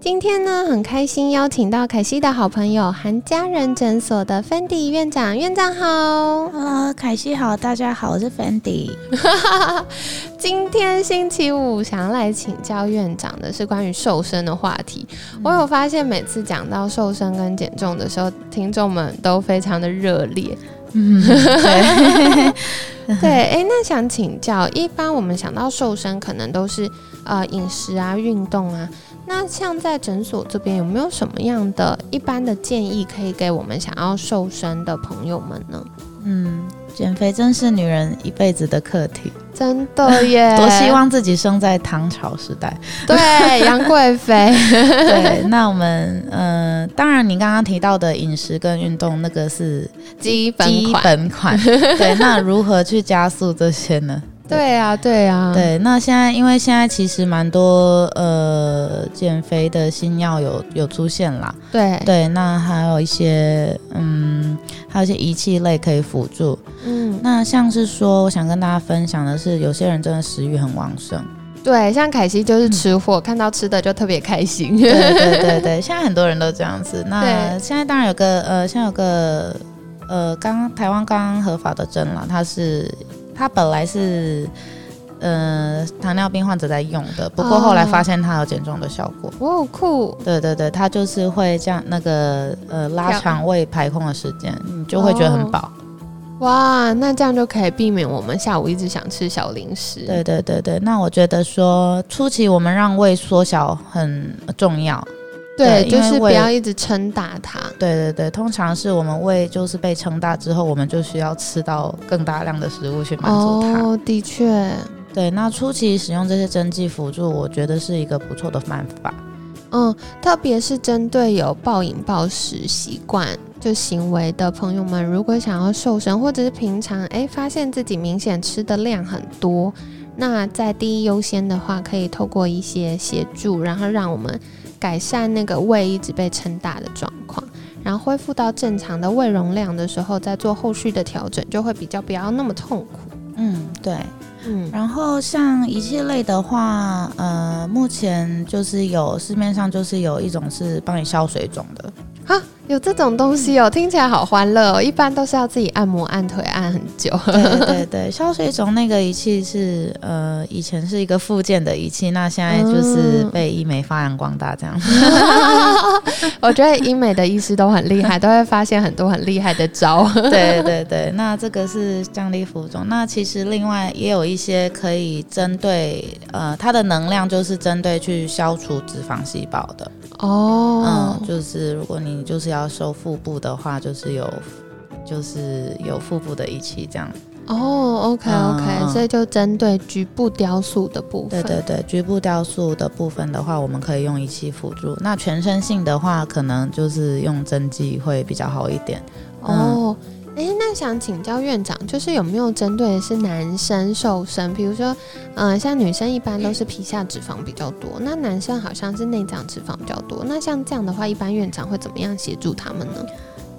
今天呢，很开心邀请到凯西的好朋友韩家人诊所的 Fendi 院长，院长好。Hello，凯西好，大家好，我是 Fendi。今天星期五，想要来请教院长的是关于瘦身的话题。我有发现，每次讲到瘦身跟减重的时候，听众们都非常的热烈。嗯，对，对，哎，那想请教，一般我们想到瘦身，可能都是呃饮食啊、运动啊。那像在诊所这边有没有什么样的一般的建议可以给我们想要瘦身的朋友们呢？嗯，减肥真是女人一辈子的课题，真的 耶！多希望自己生在唐朝时代，对，杨贵妃。对，那我们嗯，当然你刚刚提到的饮食跟运动，那个是基本基本款。对，那如何去加速这些呢？对啊，对啊，对。那现在，因为现在其实蛮多呃减肥的新药有有出现啦。对对，那还有一些嗯，还有一些仪器类可以辅助。嗯，那像是说，我想跟大家分享的是，有些人真的食欲很旺盛。对，像凯西就是吃货，看到吃的就特别开心。对对对对，现在很多人都这样子。那现在当然有个呃，现在有个呃，刚台湾刚刚合法的针了，它是。它本来是，呃，糖尿病患者在用的，不过后来发现它有减重的效果。哦，酷！对对对，它就是会这样那个呃拉长胃排空的时间，你就会觉得很饱。哇，那这样就可以避免我们下午一直想吃小零食。对对对对，那我觉得说初期我们让胃缩小很重要。对，就是不要一直撑大它。对对对，通常是我们胃就是被撑大之后，我们就需要吃到更大量的食物去满足它。哦，的确。对，那初期使用这些针剂辅助，我觉得是一个不错的办法。嗯，特别是针对有暴饮暴食习惯就行为的朋友们，如果想要瘦身，或者是平常哎发现自己明显吃的量很多，那在第一优先的话，可以透过一些协助，然后让我们。改善那个胃一直被撑大的状况，然后恢复到正常的胃容量的时候，再做后续的调整，就会比较不要那么痛苦。嗯，对，嗯，然后像仪器类的话，呃，目前就是有市面上就是有一种是帮你消水肿的。啊，有这种东西哦，听起来好欢乐哦。一般都是要自己按摩按腿按很久。对对对，消水肿那个仪器是呃，以前是一个附件的仪器，那现在就是被医美发扬光大这样。我觉得医美的医师都很厉害，都会发现很多很厉害的招。对对对，那这个是降低浮肿。那其实另外也有一些可以针对呃，它的能量就是针对去消除脂肪细胞的。哦，嗯，就是如果你就是要瘦腹部的话，就是有，就是有腹部的仪器这样。哦，OK OK，所以就针对局部雕塑的部分。对对对，局部雕塑的部分的话，我们可以用仪器辅助。那全身性的话，可能就是用针剂会比较好一点。哦。哎，那想请教院长，就是有没有针对的是男生瘦身？比如说，嗯，像女生一般都是皮下脂肪比较多，那男生好像是内脏脂肪比较多。那像这样的话，一般院长会怎么样协助他们呢？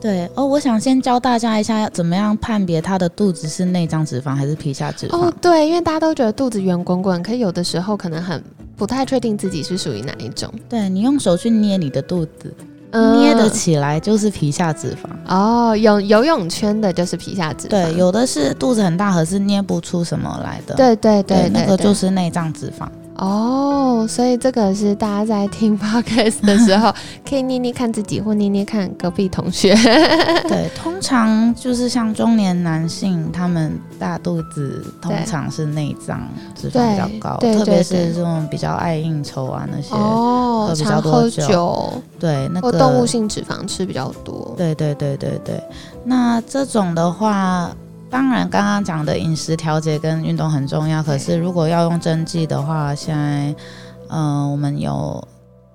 对哦，我想先教大家一下，要怎么样判别他的肚子是内脏脂肪还是皮下脂肪？哦，对，因为大家都觉得肚子圆滚滚，可有的时候可能很不太确定自己是属于哪一种。对你用手去捏你的肚子。捏得起来就是皮下脂肪。哦，有游泳圈的就是皮下脂肪，对，有的是肚子很大，可是捏不出什么来的，对对对，那个就是内脏脂肪。哦，所以这个是大家在听 podcast 的时候，可以捏捏看自己，或捏捏看隔壁同学。对，通常就是像中年男性，他们大肚子通常是内脏脂肪比较高，特别是这种比较爱应酬啊那些，哦，比较多酒，对，那个动物性脂肪吃比较多。对对对对对，那这种的话。当然，刚刚讲的饮食调节跟运动很重要。可是，如果要用针剂的话，现在，嗯，我们有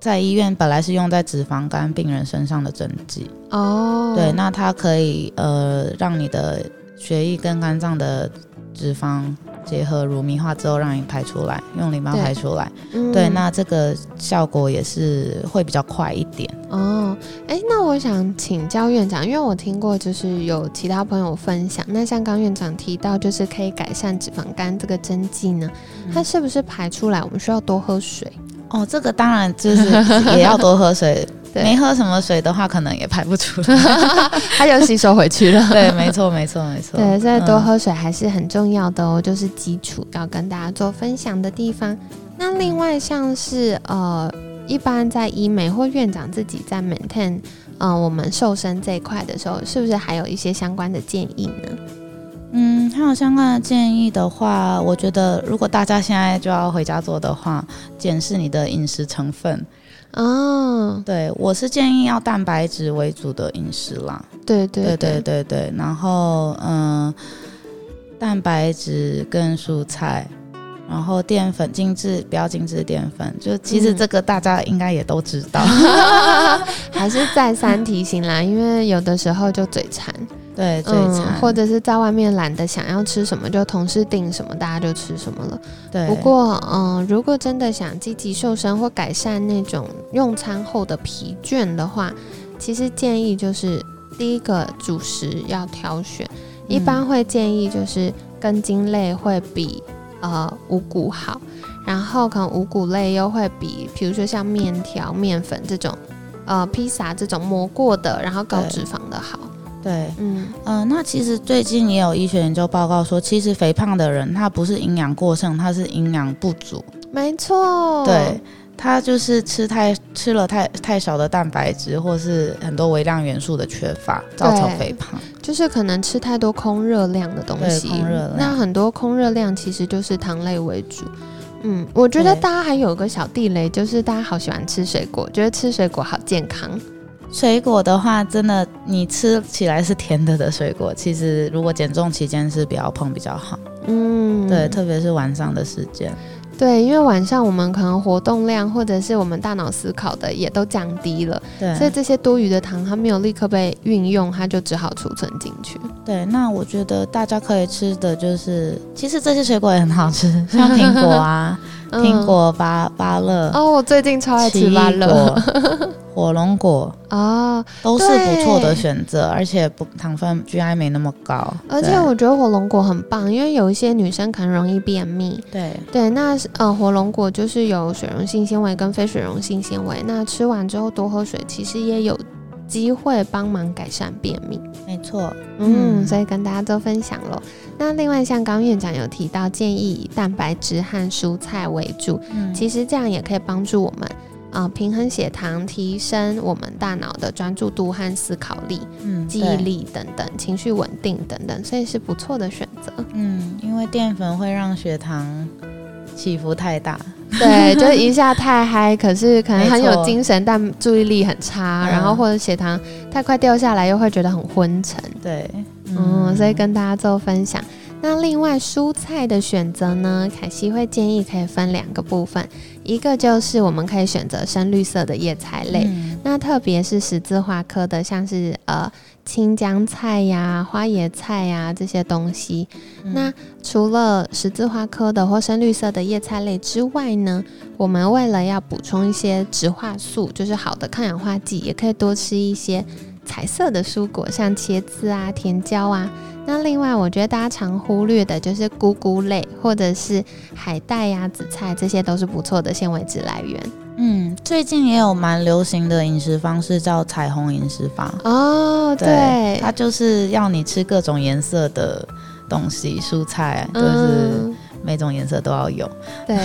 在医院本来是用在脂肪肝病人身上的针剂哦，对，那它可以呃让你的血液跟肝脏的脂肪。结合乳糜化之后，让你排出来，用淋巴排出来。对，那这个效果也是会比较快一点。哦，哎，那我想请教院长，因为我听过，就是有其他朋友分享，那像刚院长提到，就是可以改善脂肪肝这个针剂呢，它是不是排出来，我们需要多喝水？哦，这个当然就是也要多喝水。没喝什么水的话，可能也排不出来，它又吸收回去了。对，没错，没错，没错。对，所以多喝水还是很重要的哦，就是基础要跟大家做分享的地方。那另外像是呃，一般在医美或院长自己在 maintain 嗯我们瘦身这一块的时候，是不是还有一些相关的建议呢？嗯，还有相关的建议的话，我觉得如果大家现在就要回家做的话，检视你的饮食成分。哦，对，我是建议要蛋白质为主的饮食啦。对对对对对，然后嗯，蛋白质跟蔬菜，然后淀粉精致不要精致淀粉，就其实这个大家应该也都知道，还是再三提醒啦，因为有的时候就嘴馋。对，嗯，或者是在外面懒得想要吃什么，就同事订什么，大家就吃什么了。对。不过，嗯，如果真的想积极瘦身或改善那种用餐后的疲倦的话，其实建议就是第一个主食要挑选，一般会建议就是根茎类会比呃五谷好，然后可能五谷类又会比，比如说像面条、面粉这种，呃，披萨这种磨过的，然后高脂肪的好。对，嗯呃，那其实最近也有医学研究报告说，其实肥胖的人他不是营养过剩，他是营养不足。没错，对他就是吃太吃了太太少的蛋白质，或是很多微量元素的缺乏，造成肥胖。就是可能吃太多空热量的东西，空热量。那很多空热量其实就是糖类为主。嗯，我觉得大家还有个小地雷，就是大家好喜欢吃水果，觉得吃水果好健康。水果的话，真的你吃起来是甜的的水果，其实如果减重期间是比较碰比较好。嗯，对，特别是晚上的时间。对，因为晚上我们可能活动量或者是我们大脑思考的也都降低了，对，所以这些多余的糖它没有立刻被运用，它就只好储存进去。对，那我觉得大家可以吃的就是，其实这些水果也很好吃，像苹果啊，苹果、芭芭乐。哦，我最近超爱吃芭乐。火龙果啊，都是不错的选择，而且不糖分 GI 没那么高。而且我觉得火龙果很棒，因为有一些女生可能容易便秘。对对，那呃火龙果就是有水溶性纤维跟非水溶性纤维，那吃完之后多喝水，其实也有机会帮忙改善便秘。没错，嗯，所以跟大家做分享喽。那另外像刚院长有提到，建议以蛋白质和蔬菜为主，其实这样也可以帮助我们。啊，平衡血糖，提升我们大脑的专注度和思考力、嗯，记忆力等等，情绪稳定等等，所以是不错的选择。嗯，因为淀粉会让血糖起伏太大，对，就一下太嗨，可是可能很有精神，但注意力很差，然后或者血糖太快掉下来，又会觉得很昏沉。对，嗯，所以跟大家做分享。那另外蔬菜的选择呢？凯西会建议可以分两个部分，一个就是我们可以选择深绿色的叶菜类，那特别是十字花科的，像是呃青江菜呀、花椰菜呀这些东西。那除了十字花科的或深绿色的叶菜类之外呢，我们为了要补充一些植化素，就是好的抗氧化剂，也可以多吃一些彩色的蔬果，像茄子啊、甜椒啊。那另外，我觉得大家常忽略的就是菇菇类，或者是海带呀、紫菜，这些都是不错的纤维质来源。嗯，最近也有蛮流行的饮食方式叫彩虹饮食法哦，对，它就是要你吃各种颜色的东西，蔬菜就是每种颜色都要有。对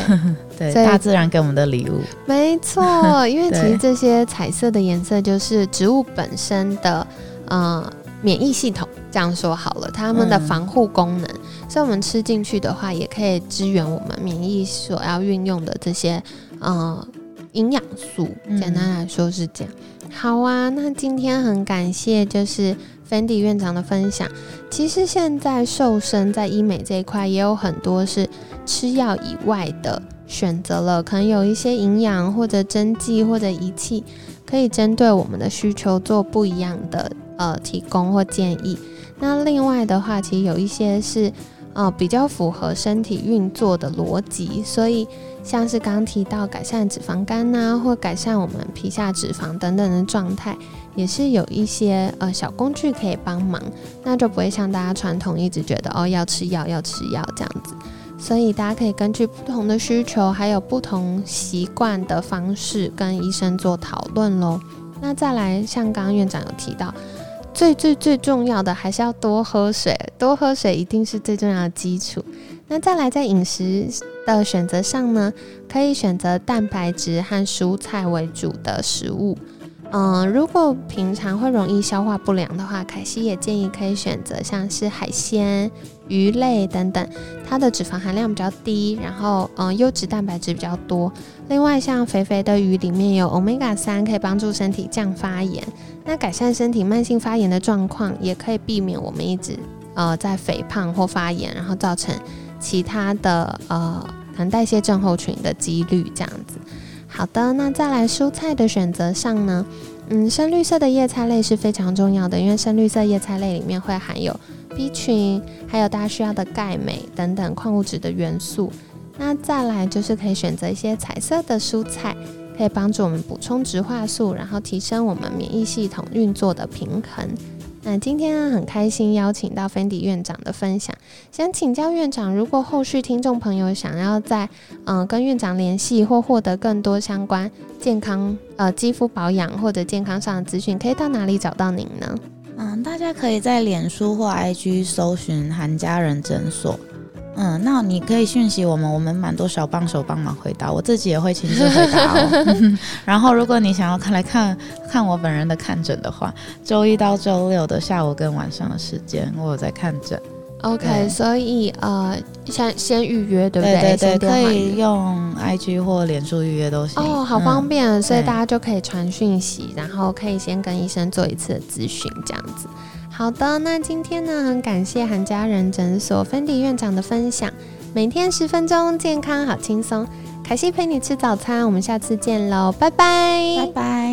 对，大自然给我们的礼物。没错，因为其实这些彩色的颜色就是植物本身的，呃。免疫系统这样说好了，它们的防护功能，所以我们吃进去的话，也可以支援我们免疫所要运用的这些呃营养素。简单来说是这样。好啊，那今天很感谢就是 Fendi 院长的分享。其实现在瘦身在医美这一块也有很多是吃药以外的。选择了，可能有一些营养或者针剂或者仪器，可以针对我们的需求做不一样的呃提供或建议。那另外的话，其实有一些是呃比较符合身体运作的逻辑，所以像是刚提到改善脂肪肝呐，或改善我们皮下脂肪等等的状态，也是有一些呃小工具可以帮忙，那就不会像大家传统一直觉得哦要吃药要吃药这样子。所以大家可以根据不同的需求，还有不同习惯的方式，跟医生做讨论喽。那再来，像刚刚院长有提到，最最最重要的还是要多喝水，多喝水一定是最重要的基础。那再来，在饮食的选择上呢，可以选择蛋白质和蔬菜为主的食物。嗯，如果平常会容易消化不良的话，凯西也建议可以选择像是海鲜、鱼类等等，它的脂肪含量比较低，然后嗯优质蛋白质比较多。另外，像肥肥的鱼里面有 omega 三，可以帮助身体降发炎，那改善身体慢性发炎的状况，也可以避免我们一直呃在肥胖或发炎，然后造成其他的呃可能代谢症候群的几率这样子。好的，那再来蔬菜的选择上呢，嗯，深绿色的叶菜类是非常重要的，因为深绿色叶菜类里面会含有 B 群，还有大家需要的钙、镁等等矿物质的元素。那再来就是可以选择一些彩色的蔬菜，可以帮助我们补充植化素，然后提升我们免疫系统运作的平衡。那今天呢很开心邀请到芬迪院长的分享，想请教院长，如果后续听众朋友想要在嗯跟院长联系或获得更多相关健康呃肌肤保养或者健康上的资讯，可以到哪里找到您呢？嗯，大家可以在脸书或 IG 搜寻韩家人诊所。嗯，那你可以讯息我们，我们蛮多小帮手帮忙回答，我自己也会亲自回答哦。然后，如果你想要看来看看我本人的看诊的话，周一到周六的下午跟晚上的时间，我有在看诊。OK，所以呃，先先预约对不对？对对，可以用 IG 或脸书预约都行。哦，好方便，所以大家就可以传讯息，然后可以先跟医生做一次咨询，这样子。好的，那今天呢，很感谢韩家人诊所芬迪院长的分享。每天十分钟，健康好轻松。凯西陪你吃早餐，我们下次见喽，拜拜，拜拜。